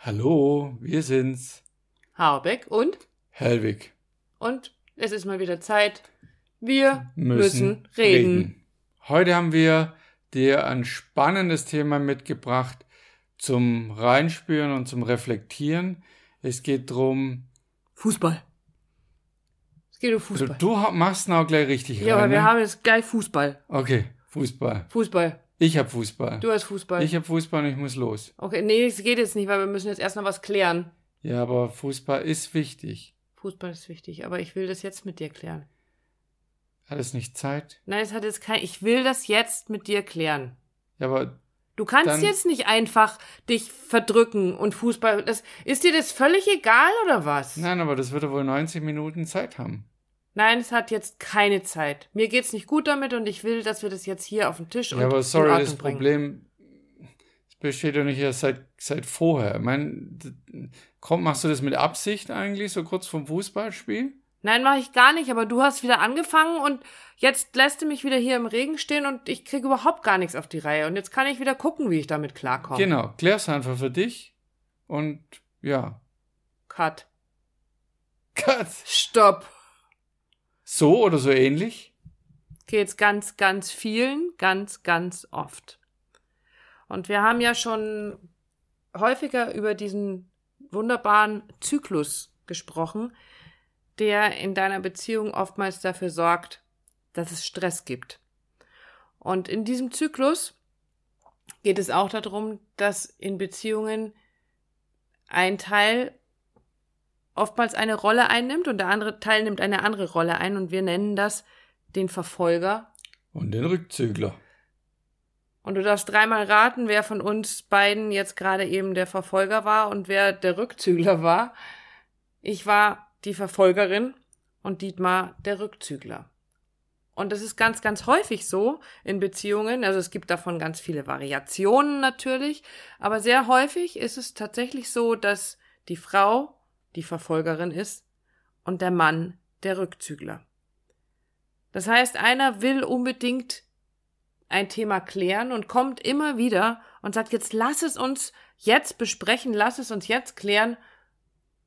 Hallo, wir sind's. Habeck und? Helwig. Und es ist mal wieder Zeit. Wir müssen, müssen reden. reden. Heute haben wir dir ein spannendes Thema mitgebracht zum Reinspüren und zum Reflektieren. Es geht drum. Fußball. Es geht um Fußball. Also du machst auch gleich richtig Ja, rein, aber wir ne? haben jetzt gleich Fußball. Okay, Fußball. Fußball. Ich hab Fußball. Du hast Fußball. Ich hab Fußball und ich muss los. Okay, nee, es geht jetzt nicht, weil wir müssen jetzt erst noch was klären. Ja, aber Fußball ist wichtig. Fußball ist wichtig, aber ich will das jetzt mit dir klären. Hat es nicht Zeit? Nein, es hat jetzt kein. Ich will das jetzt mit dir klären. Ja, aber. Du kannst dann- jetzt nicht einfach dich verdrücken und Fußball. Das, ist dir das völlig egal oder was? Nein, aber das würde wohl 90 Minuten Zeit haben. Nein, es hat jetzt keine Zeit. Mir geht's nicht gut damit und ich will, dass wir das jetzt hier auf den Tisch und Ja, aber sorry, das bringen. Problem das besteht doch nicht erst seit, seit vorher. Ich meine, komm, machst du das mit Absicht eigentlich, so kurz vom Fußballspiel? Nein, mache ich gar nicht, aber du hast wieder angefangen und jetzt lässt du mich wieder hier im Regen stehen und ich kriege überhaupt gar nichts auf die Reihe. Und jetzt kann ich wieder gucken, wie ich damit klarkomme. Genau, klär's einfach für dich und ja. Cut. Cut. Stopp. So oder so ähnlich? Geht's ganz, ganz vielen, ganz, ganz oft. Und wir haben ja schon häufiger über diesen wunderbaren Zyklus gesprochen, der in deiner Beziehung oftmals dafür sorgt, dass es Stress gibt. Und in diesem Zyklus geht es auch darum, dass in Beziehungen ein Teil oftmals eine Rolle einnimmt und der andere Teil nimmt eine andere Rolle ein und wir nennen das den Verfolger. Und den Rückzügler. Und du darfst dreimal raten, wer von uns beiden jetzt gerade eben der Verfolger war und wer der Rückzügler war. Ich war die Verfolgerin und Dietmar der Rückzügler. Und das ist ganz, ganz häufig so in Beziehungen. Also es gibt davon ganz viele Variationen natürlich. Aber sehr häufig ist es tatsächlich so, dass die Frau die Verfolgerin ist und der Mann der Rückzügler. Das heißt, einer will unbedingt ein Thema klären und kommt immer wieder und sagt, jetzt lass es uns jetzt besprechen, lass es uns jetzt klären.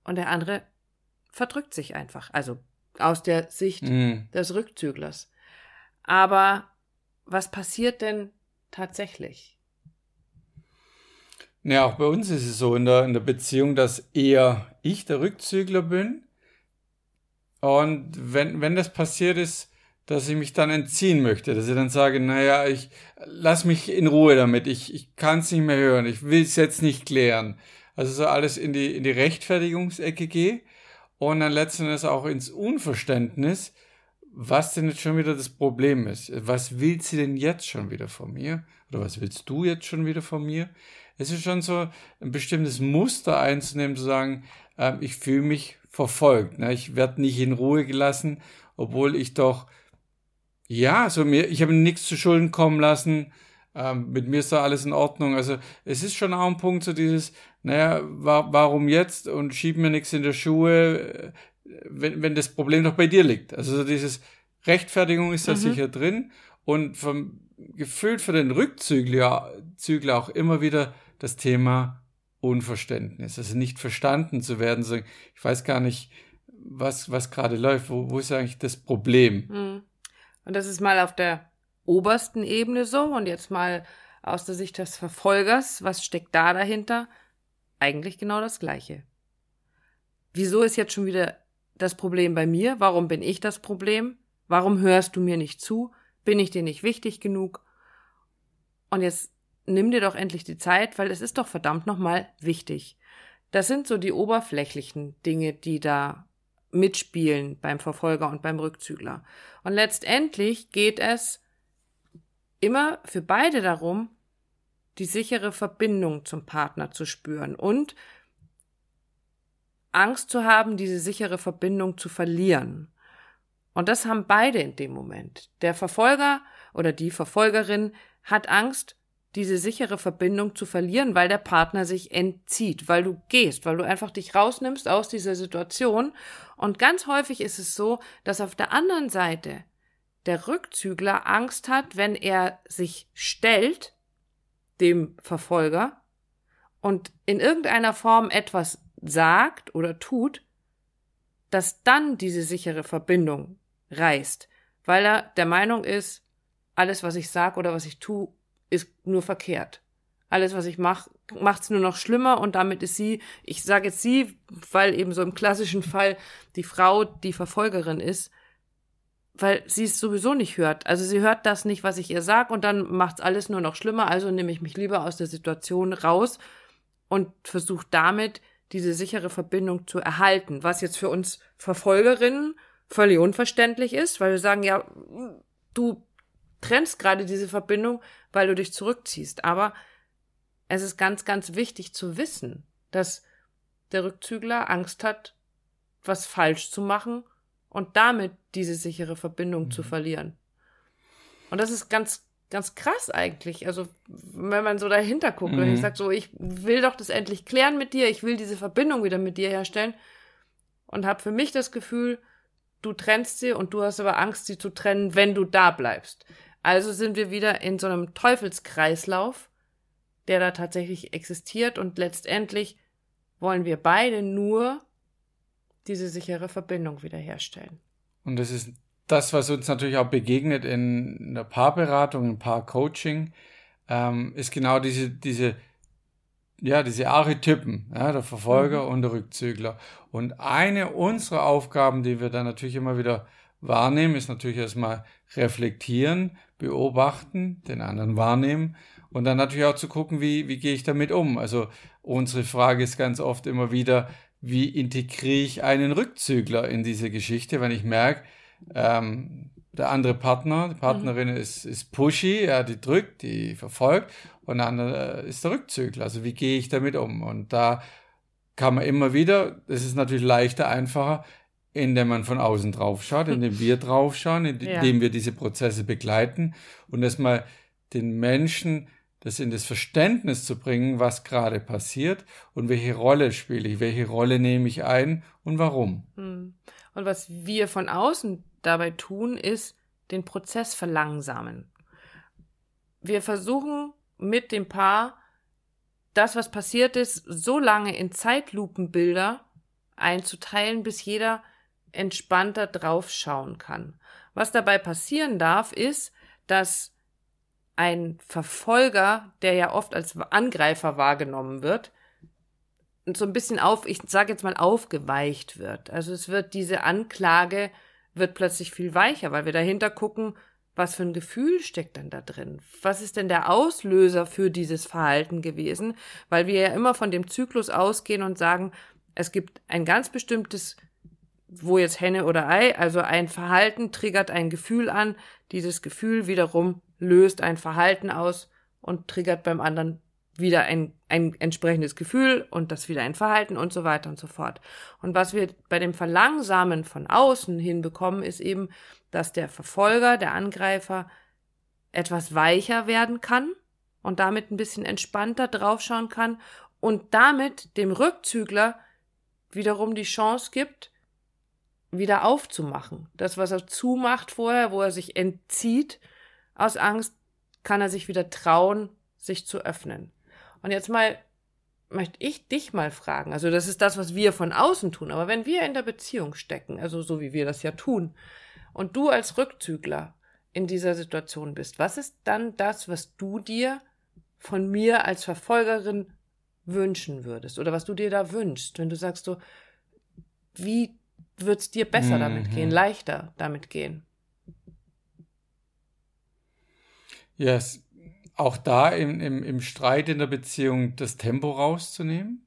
Und der andere verdrückt sich einfach. Also aus der Sicht Mhm. des Rückzüglers. Aber was passiert denn tatsächlich? Ja, auch bei uns ist es so in der, in der Beziehung, dass eher ich der Rückzügler bin. Und wenn, wenn das passiert ist, dass ich mich dann entziehen möchte, dass ich dann sage, naja, ich lass mich in Ruhe damit, ich, ich kann es nicht mehr hören, ich will es jetzt nicht klären. Also so alles in die, in die Rechtfertigungsecke gehe und dann letzten Endes auch ins Unverständnis, was denn jetzt schon wieder das Problem ist. Was will sie denn jetzt schon wieder von mir? Oder was willst du jetzt schon wieder von mir? Es ist schon so ein bestimmtes Muster einzunehmen, zu sagen, ähm, ich fühle mich verfolgt. Ne? Ich werde nicht in Ruhe gelassen, obwohl ich doch, ja, so mir, ich habe nichts zu Schulden kommen lassen. Ähm, mit mir ist da alles in Ordnung. Also es ist schon auch ein Punkt, so dieses, naja, wa warum jetzt und schieb mir nichts in der Schuhe, äh, wenn, wenn das Problem doch bei dir liegt. Also so dieses Rechtfertigung ist da Mhm. sicher drin und vom, gefühlt für den Rückzügler Zügler auch immer wieder das Thema Unverständnis, also nicht verstanden zu werden, so, ich weiß gar nicht, was, was gerade läuft, wo, wo ist eigentlich das Problem? Hm. Und das ist mal auf der obersten Ebene so und jetzt mal aus der Sicht des Verfolgers, was steckt da dahinter? Eigentlich genau das Gleiche. Wieso ist jetzt schon wieder das Problem bei mir? Warum bin ich das Problem? Warum hörst du mir nicht zu? Bin ich dir nicht wichtig genug? Und jetzt nimm dir doch endlich die Zeit, weil es ist doch verdammt nochmal wichtig. Das sind so die oberflächlichen Dinge, die da mitspielen beim Verfolger und beim Rückzügler. Und letztendlich geht es immer für beide darum, die sichere Verbindung zum Partner zu spüren und Angst zu haben, diese sichere Verbindung zu verlieren. Und das haben beide in dem Moment. Der Verfolger oder die Verfolgerin hat Angst, diese sichere Verbindung zu verlieren, weil der Partner sich entzieht, weil du gehst, weil du einfach dich rausnimmst aus dieser Situation. Und ganz häufig ist es so, dass auf der anderen Seite der Rückzügler Angst hat, wenn er sich stellt, dem Verfolger, und in irgendeiner Form etwas sagt oder tut, dass dann diese sichere Verbindung reißt, weil er der Meinung ist, alles, was ich sage oder was ich tue, ist nur verkehrt. Alles, was ich mache, macht es nur noch schlimmer und damit ist sie, ich sage jetzt sie, weil eben so im klassischen Fall die Frau die Verfolgerin ist, weil sie es sowieso nicht hört. Also sie hört das nicht, was ich ihr sage und dann macht es alles nur noch schlimmer, also nehme ich mich lieber aus der Situation raus und versuche damit diese sichere Verbindung zu erhalten, was jetzt für uns Verfolgerinnen völlig unverständlich ist, weil wir sagen, ja, du trennst gerade diese Verbindung, weil du dich zurückziehst. Aber es ist ganz, ganz wichtig zu wissen, dass der Rückzügler Angst hat, was falsch zu machen und damit diese sichere Verbindung mhm. zu verlieren. Und das ist ganz, ganz krass eigentlich. Also, wenn man so dahinter guckt, mhm. und ich sage so, ich will doch das endlich klären mit dir, ich will diese Verbindung wieder mit dir herstellen und habe für mich das Gefühl, du trennst sie und du hast aber Angst, sie zu trennen, wenn du da bleibst. Also sind wir wieder in so einem Teufelskreislauf, der da tatsächlich existiert und letztendlich wollen wir beide nur diese sichere Verbindung wiederherstellen. Und das ist das, was uns natürlich auch begegnet in der Paarberatung, im Paarcoaching, ähm, ist genau diese, diese, ja, diese Archetypen, ja, der Verfolger mhm. und der Rückzügler. Und eine unserer Aufgaben, die wir dann natürlich immer wieder wahrnehmen, ist natürlich erstmal reflektieren, beobachten, den anderen wahrnehmen und dann natürlich auch zu gucken, wie, wie gehe ich damit um. Also unsere Frage ist ganz oft immer wieder, wie integriere ich einen Rückzügler in diese Geschichte, wenn ich merke, ähm, der andere Partner, die Partnerin mhm. ist, ist pushy, ja, die drückt, die verfolgt und der andere ist der Rückzügler. Also wie gehe ich damit um? Und da kann man immer wieder, es ist natürlich leichter, einfacher, indem man von außen drauf schaut, indem wir drauf schauen, indem ja. wir diese Prozesse begleiten und erstmal den Menschen das in das Verständnis zu bringen, was gerade passiert und welche Rolle spiele ich, welche Rolle nehme ich ein und warum. Hm. Und was wir von außen dabei tun, ist den Prozess verlangsamen. Wir versuchen mit dem Paar das, was passiert ist, so lange in Zeitlupenbilder einzuteilen, bis jeder entspannter draufschauen kann. Was dabei passieren darf, ist, dass ein Verfolger, der ja oft als Angreifer wahrgenommen wird, so ein bisschen auf, ich sage jetzt mal, aufgeweicht wird. Also es wird diese Anklage wird plötzlich viel weicher, weil wir dahinter gucken, was für ein Gefühl steckt denn da drin? Was ist denn der Auslöser für dieses Verhalten gewesen? Weil wir ja immer von dem Zyklus ausgehen und sagen, es gibt ein ganz bestimmtes wo jetzt Henne oder Ei, also ein Verhalten triggert ein Gefühl an, dieses Gefühl wiederum löst ein Verhalten aus und triggert beim anderen wieder ein, ein entsprechendes Gefühl und das wieder ein Verhalten und so weiter und so fort. Und was wir bei dem Verlangsamen von außen hinbekommen, ist eben, dass der Verfolger, der Angreifer etwas weicher werden kann und damit ein bisschen entspannter draufschauen kann und damit dem Rückzügler wiederum die Chance gibt, wieder aufzumachen. Das, was er zumacht vorher, wo er sich entzieht aus Angst, kann er sich wieder trauen, sich zu öffnen. Und jetzt mal möchte ich dich mal fragen. Also das ist das, was wir von außen tun. Aber wenn wir in der Beziehung stecken, also so wie wir das ja tun, und du als Rückzügler in dieser Situation bist, was ist dann das, was du dir von mir als Verfolgerin wünschen würdest? Oder was du dir da wünschst, wenn du sagst so, wie wird es dir besser mhm. damit gehen, leichter damit gehen. Ja, yes. auch da im, im, im Streit in der Beziehung das Tempo rauszunehmen.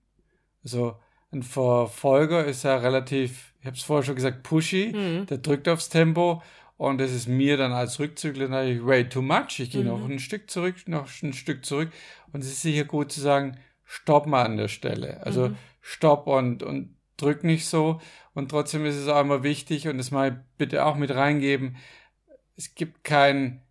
Also ein Verfolger ist ja relativ, ich habe es vorher schon gesagt, pushy, mhm. der drückt aufs Tempo und das ist mir dann als Rückzügler natürlich way too much. Ich gehe mhm. noch ein Stück zurück, noch ein Stück zurück und es ist sicher gut zu sagen, stopp mal an der Stelle. Also mhm. stopp und, und drück nicht so. Und trotzdem ist es auch immer wichtig, und das mal bitte auch mit reingeben, es gibt keinen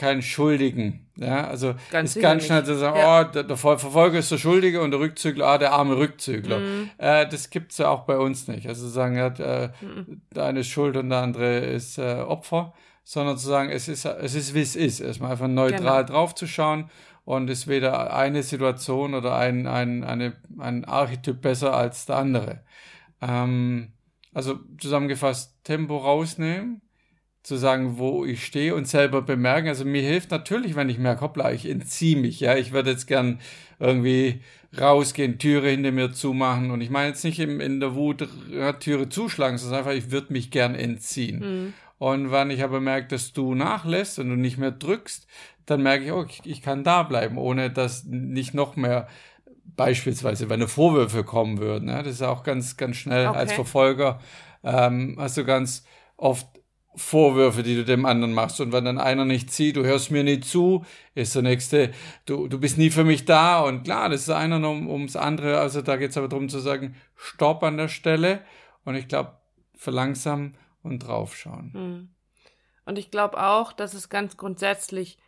keinen Schuldigen. Ja, also ganz ist ganz schnell zu sagen, ja. oh, der, der, Verfolger ist der Schuldige und der Rückzügler, ah, der arme Rückzügler. Mhm. Äh, das gibt's ja auch bei uns nicht. Also zu sagen, ja, der, mhm. der eine ist schuld und der andere ist äh, Opfer, sondern zu sagen, es ist, es ist wie es ist. Erstmal einfach neutral genau. drauf zu schauen und ist weder eine Situation oder ein, ein, eine, ein Archetyp besser als der andere. Ähm, also zusammengefasst, Tempo rausnehmen, zu sagen, wo ich stehe und selber bemerken. Also mir hilft natürlich, wenn ich merke, hoppla, ich entziehe mich, ja, ich würde jetzt gern irgendwie rausgehen, Türe hinter mir zumachen und ich meine jetzt nicht im, in der Wut ja, Türe zuschlagen, sondern einfach, ich würde mich gern entziehen. Mhm. Und wenn ich aber merke, dass du nachlässt und du nicht mehr drückst, dann merke ich, oh, ich, ich kann da bleiben, ohne dass nicht noch mehr beispielsweise, wenn Vorwürfe kommen würden. Ja, das ist auch ganz, ganz schnell okay. als Verfolger ähm, hast du ganz oft Vorwürfe, die du dem anderen machst. Und wenn dann einer nicht zieht, du hörst mir nicht zu, ist der nächste, du, du bist nie für mich da. Und klar, das ist einer um, ums andere. Also da geht es aber darum zu sagen, stopp an der Stelle. Und ich glaube, verlangsamen und draufschauen. Hm. Und ich glaube auch, dass es ganz grundsätzlich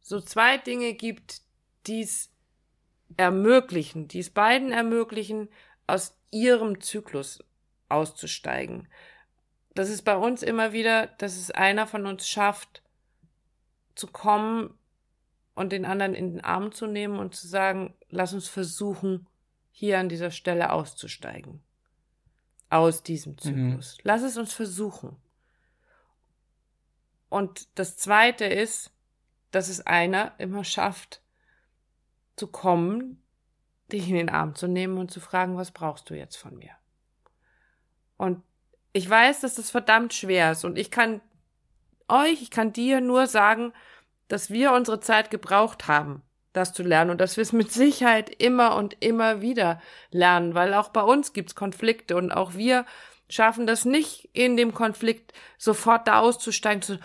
so zwei Dinge gibt, die es ermöglichen, die es beiden ermöglichen, aus ihrem Zyklus auszusteigen. Das ist bei uns immer wieder, dass es einer von uns schafft, zu kommen und den anderen in den Arm zu nehmen und zu sagen, lass uns versuchen, hier an dieser Stelle auszusteigen. Aus diesem mhm. Zyklus. Mhm. Lass es uns versuchen. Und das zweite ist, dass es einer immer schafft, zu kommen, dich in den Arm zu nehmen und zu fragen, was brauchst du jetzt von mir? Und ich weiß, dass das verdammt schwer ist und ich kann euch, ich kann dir nur sagen, dass wir unsere Zeit gebraucht haben, das zu lernen und dass wir es mit Sicherheit immer und immer wieder lernen, weil auch bei uns gibt's Konflikte und auch wir schaffen das nicht in dem Konflikt sofort da auszusteigen zu,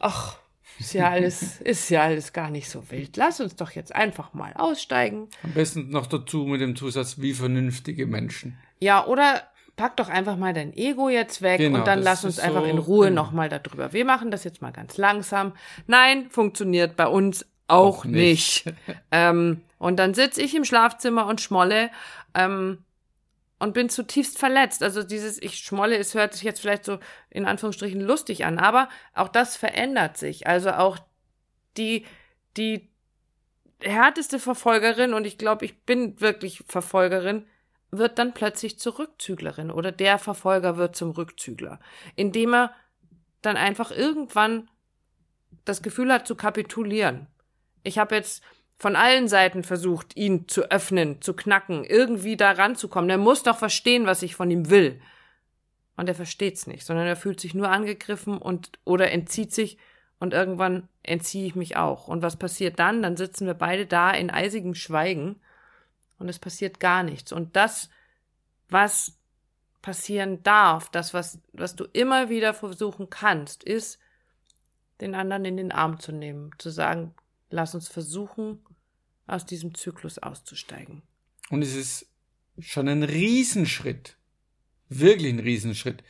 ach, ist ja alles, ist ja alles gar nicht so wild. Lass uns doch jetzt einfach mal aussteigen. Am besten noch dazu mit dem Zusatz, wie vernünftige Menschen. Ja, oder pack doch einfach mal dein Ego jetzt weg genau, und dann lass uns einfach so, in Ruhe genau. nochmal darüber. Wir machen das jetzt mal ganz langsam. Nein, funktioniert bei uns auch, auch nicht. nicht. ähm, und dann sitze ich im Schlafzimmer und schmolle. Ähm, und bin zutiefst verletzt. Also dieses ich schmolle, es hört sich jetzt vielleicht so in Anführungsstrichen lustig an, aber auch das verändert sich. Also auch die die härteste Verfolgerin und ich glaube, ich bin wirklich Verfolgerin wird dann plötzlich zur Rückzüglerin oder der Verfolger wird zum Rückzügler, indem er dann einfach irgendwann das Gefühl hat zu kapitulieren. Ich habe jetzt von allen Seiten versucht, ihn zu öffnen, zu knacken, irgendwie da ranzukommen. Er muss doch verstehen, was ich von ihm will. Und er versteht's nicht, sondern er fühlt sich nur angegriffen und oder entzieht sich und irgendwann entziehe ich mich auch. Und was passiert dann? Dann sitzen wir beide da in eisigem Schweigen und es passiert gar nichts. Und das, was passieren darf, das, was, was du immer wieder versuchen kannst, ist, den anderen in den Arm zu nehmen, zu sagen, lass uns versuchen, aus diesem Zyklus auszusteigen. Und es ist schon ein Riesenschritt, wirklich ein Riesenschritt,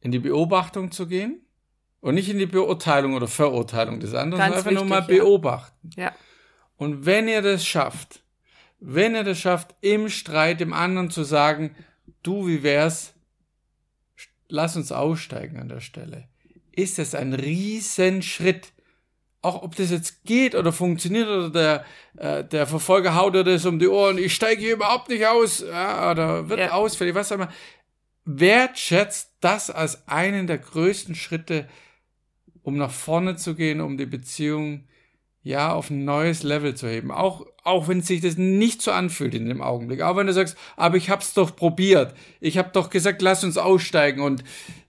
in die Beobachtung zu gehen und nicht in die Beurteilung oder Verurteilung des anderen, sondern einfach wichtig, nur mal beobachten. Ja. Und wenn ihr das schafft, wenn ihr das schafft, im Streit dem anderen zu sagen, du, wie wär's, lass uns aussteigen an der Stelle, ist es ein Riesenschritt auch ob das jetzt geht oder funktioniert oder der, äh, der Verfolger haut dir das um die Ohren, ich steige hier überhaupt nicht aus ja, oder wird ja. ausfällig, was auch immer. Wertschätzt das als einen der größten Schritte, um nach vorne zu gehen, um die Beziehung ja auf ein neues Level zu heben. Auch, auch wenn sich das nicht so anfühlt in dem Augenblick. Auch wenn du sagst, aber ich hab's doch probiert. Ich hab doch gesagt, lass uns aussteigen und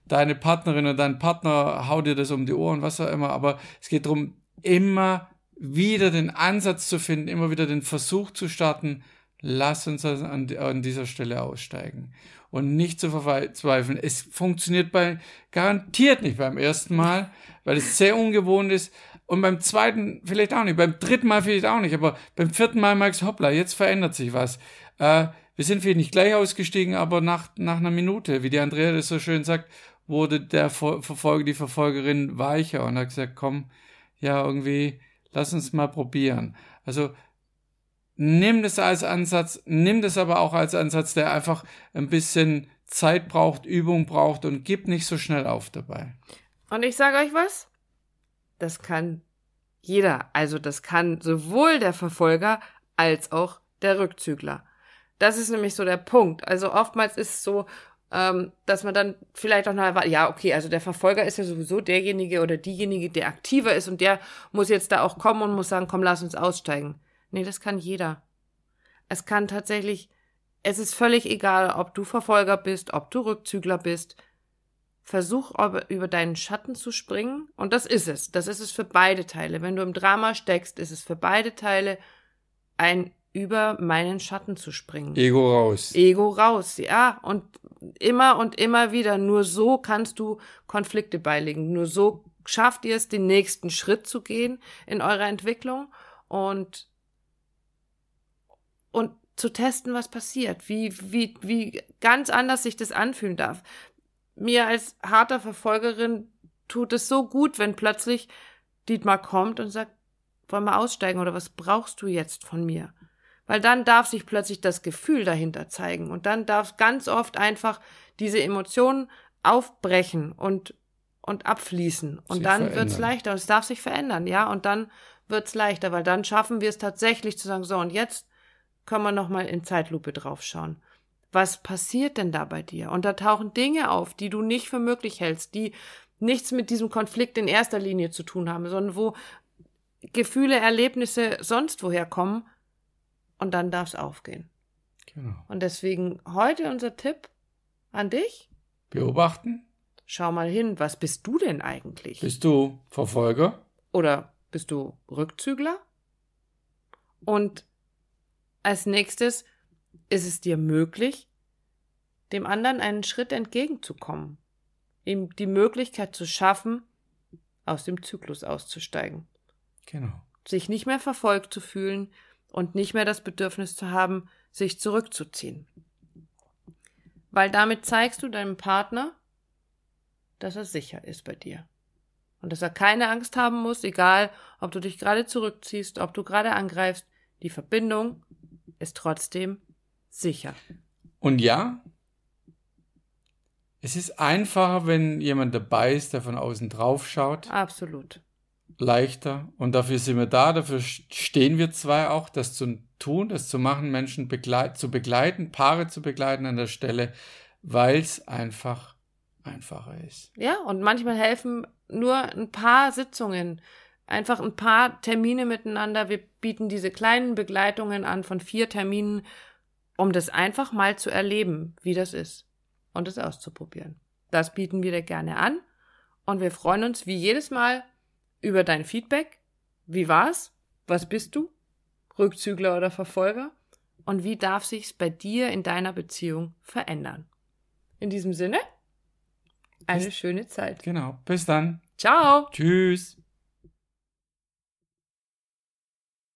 deine Partnerin oder dein Partner haut dir das um die Ohren, was auch immer. Aber es geht darum, immer wieder den Ansatz zu finden, immer wieder den Versuch zu starten, lass uns an, an dieser Stelle aussteigen. Und nicht zu verzweifeln. Es funktioniert bei, garantiert nicht beim ersten Mal, weil es sehr ungewohnt ist. Und beim zweiten vielleicht auch nicht. Beim dritten Mal vielleicht auch nicht. Aber beim vierten Mal merkst hoppla, jetzt verändert sich was. Äh, wir sind vielleicht nicht gleich ausgestiegen, aber nach, nach einer Minute, wie die Andrea das so schön sagt, wurde der Verfolger, die Verfolgerin weicher und hat gesagt, komm, ja, irgendwie, lass uns mal probieren. Also nimm das als Ansatz, nimm das aber auch als Ansatz, der einfach ein bisschen Zeit braucht, Übung braucht und gib nicht so schnell auf dabei. Und ich sage euch was, das kann jeder. Also das kann sowohl der Verfolger als auch der Rückzügler. Das ist nämlich so der Punkt. Also oftmals ist es so, ähm, dass man dann vielleicht auch noch, ja, okay, also der Verfolger ist ja sowieso derjenige oder diejenige, der aktiver ist und der muss jetzt da auch kommen und muss sagen, komm, lass uns aussteigen. Nee, das kann jeder. Es kann tatsächlich, es ist völlig egal, ob du Verfolger bist, ob du Rückzügler bist. Versuch über deinen Schatten zu springen. Und das ist es. Das ist es für beide Teile. Wenn du im Drama steckst, ist es für beide Teile ein über meinen Schatten zu springen. Ego raus. Ego raus, ja. Und immer und immer wieder, nur so kannst du Konflikte beilegen. Nur so schafft ihr es, den nächsten Schritt zu gehen in eurer Entwicklung und, und zu testen, was passiert, wie, wie, wie ganz anders sich das anfühlen darf. Mir als harter Verfolgerin tut es so gut, wenn plötzlich Dietmar kommt und sagt, wollen wir aussteigen oder was brauchst du jetzt von mir? Weil dann darf sich plötzlich das Gefühl dahinter zeigen und dann darf ganz oft einfach diese Emotionen aufbrechen und, und abfließen. Und sich dann wird es leichter. Es darf sich verändern, ja. Und dann wird es leichter, weil dann schaffen wir es tatsächlich zu sagen, so, und jetzt können wir nochmal in Zeitlupe draufschauen. Was passiert denn da bei dir? Und da tauchen Dinge auf, die du nicht für möglich hältst, die nichts mit diesem Konflikt in erster Linie zu tun haben, sondern wo Gefühle, Erlebnisse sonst woher kommen, und dann darf es aufgehen. Genau. Und deswegen heute unser Tipp an dich. Beobachten. Schau mal hin, was bist du denn eigentlich? Bist du Verfolger? Oder bist du Rückzügler? Und als nächstes ist es dir möglich, dem anderen einen Schritt entgegenzukommen, ihm die Möglichkeit zu schaffen, aus dem Zyklus auszusteigen. Genau. Sich nicht mehr verfolgt zu fühlen, und nicht mehr das Bedürfnis zu haben, sich zurückzuziehen. Weil damit zeigst du deinem Partner, dass er sicher ist bei dir. Und dass er keine Angst haben muss, egal ob du dich gerade zurückziehst, ob du gerade angreifst, die Verbindung ist trotzdem sicher. Und ja, es ist einfacher, wenn jemand dabei ist, der von außen drauf schaut. Absolut leichter. Und dafür sind wir da, dafür stehen wir zwei auch, das zu tun, das zu machen, Menschen begleit zu begleiten, Paare zu begleiten an der Stelle, weil es einfach einfacher ist. Ja, und manchmal helfen nur ein paar Sitzungen, einfach ein paar Termine miteinander. Wir bieten diese kleinen Begleitungen an von vier Terminen, um das einfach mal zu erleben, wie das ist und es auszuprobieren. Das bieten wir dir gerne an und wir freuen uns wie jedes Mal, über dein Feedback. Wie war's? Was bist du? Rückzügler oder Verfolger? Und wie darf sich's bei dir in deiner Beziehung verändern? In diesem Sinne, eine bis, schöne Zeit. Genau. Bis dann. Ciao. Tschüss.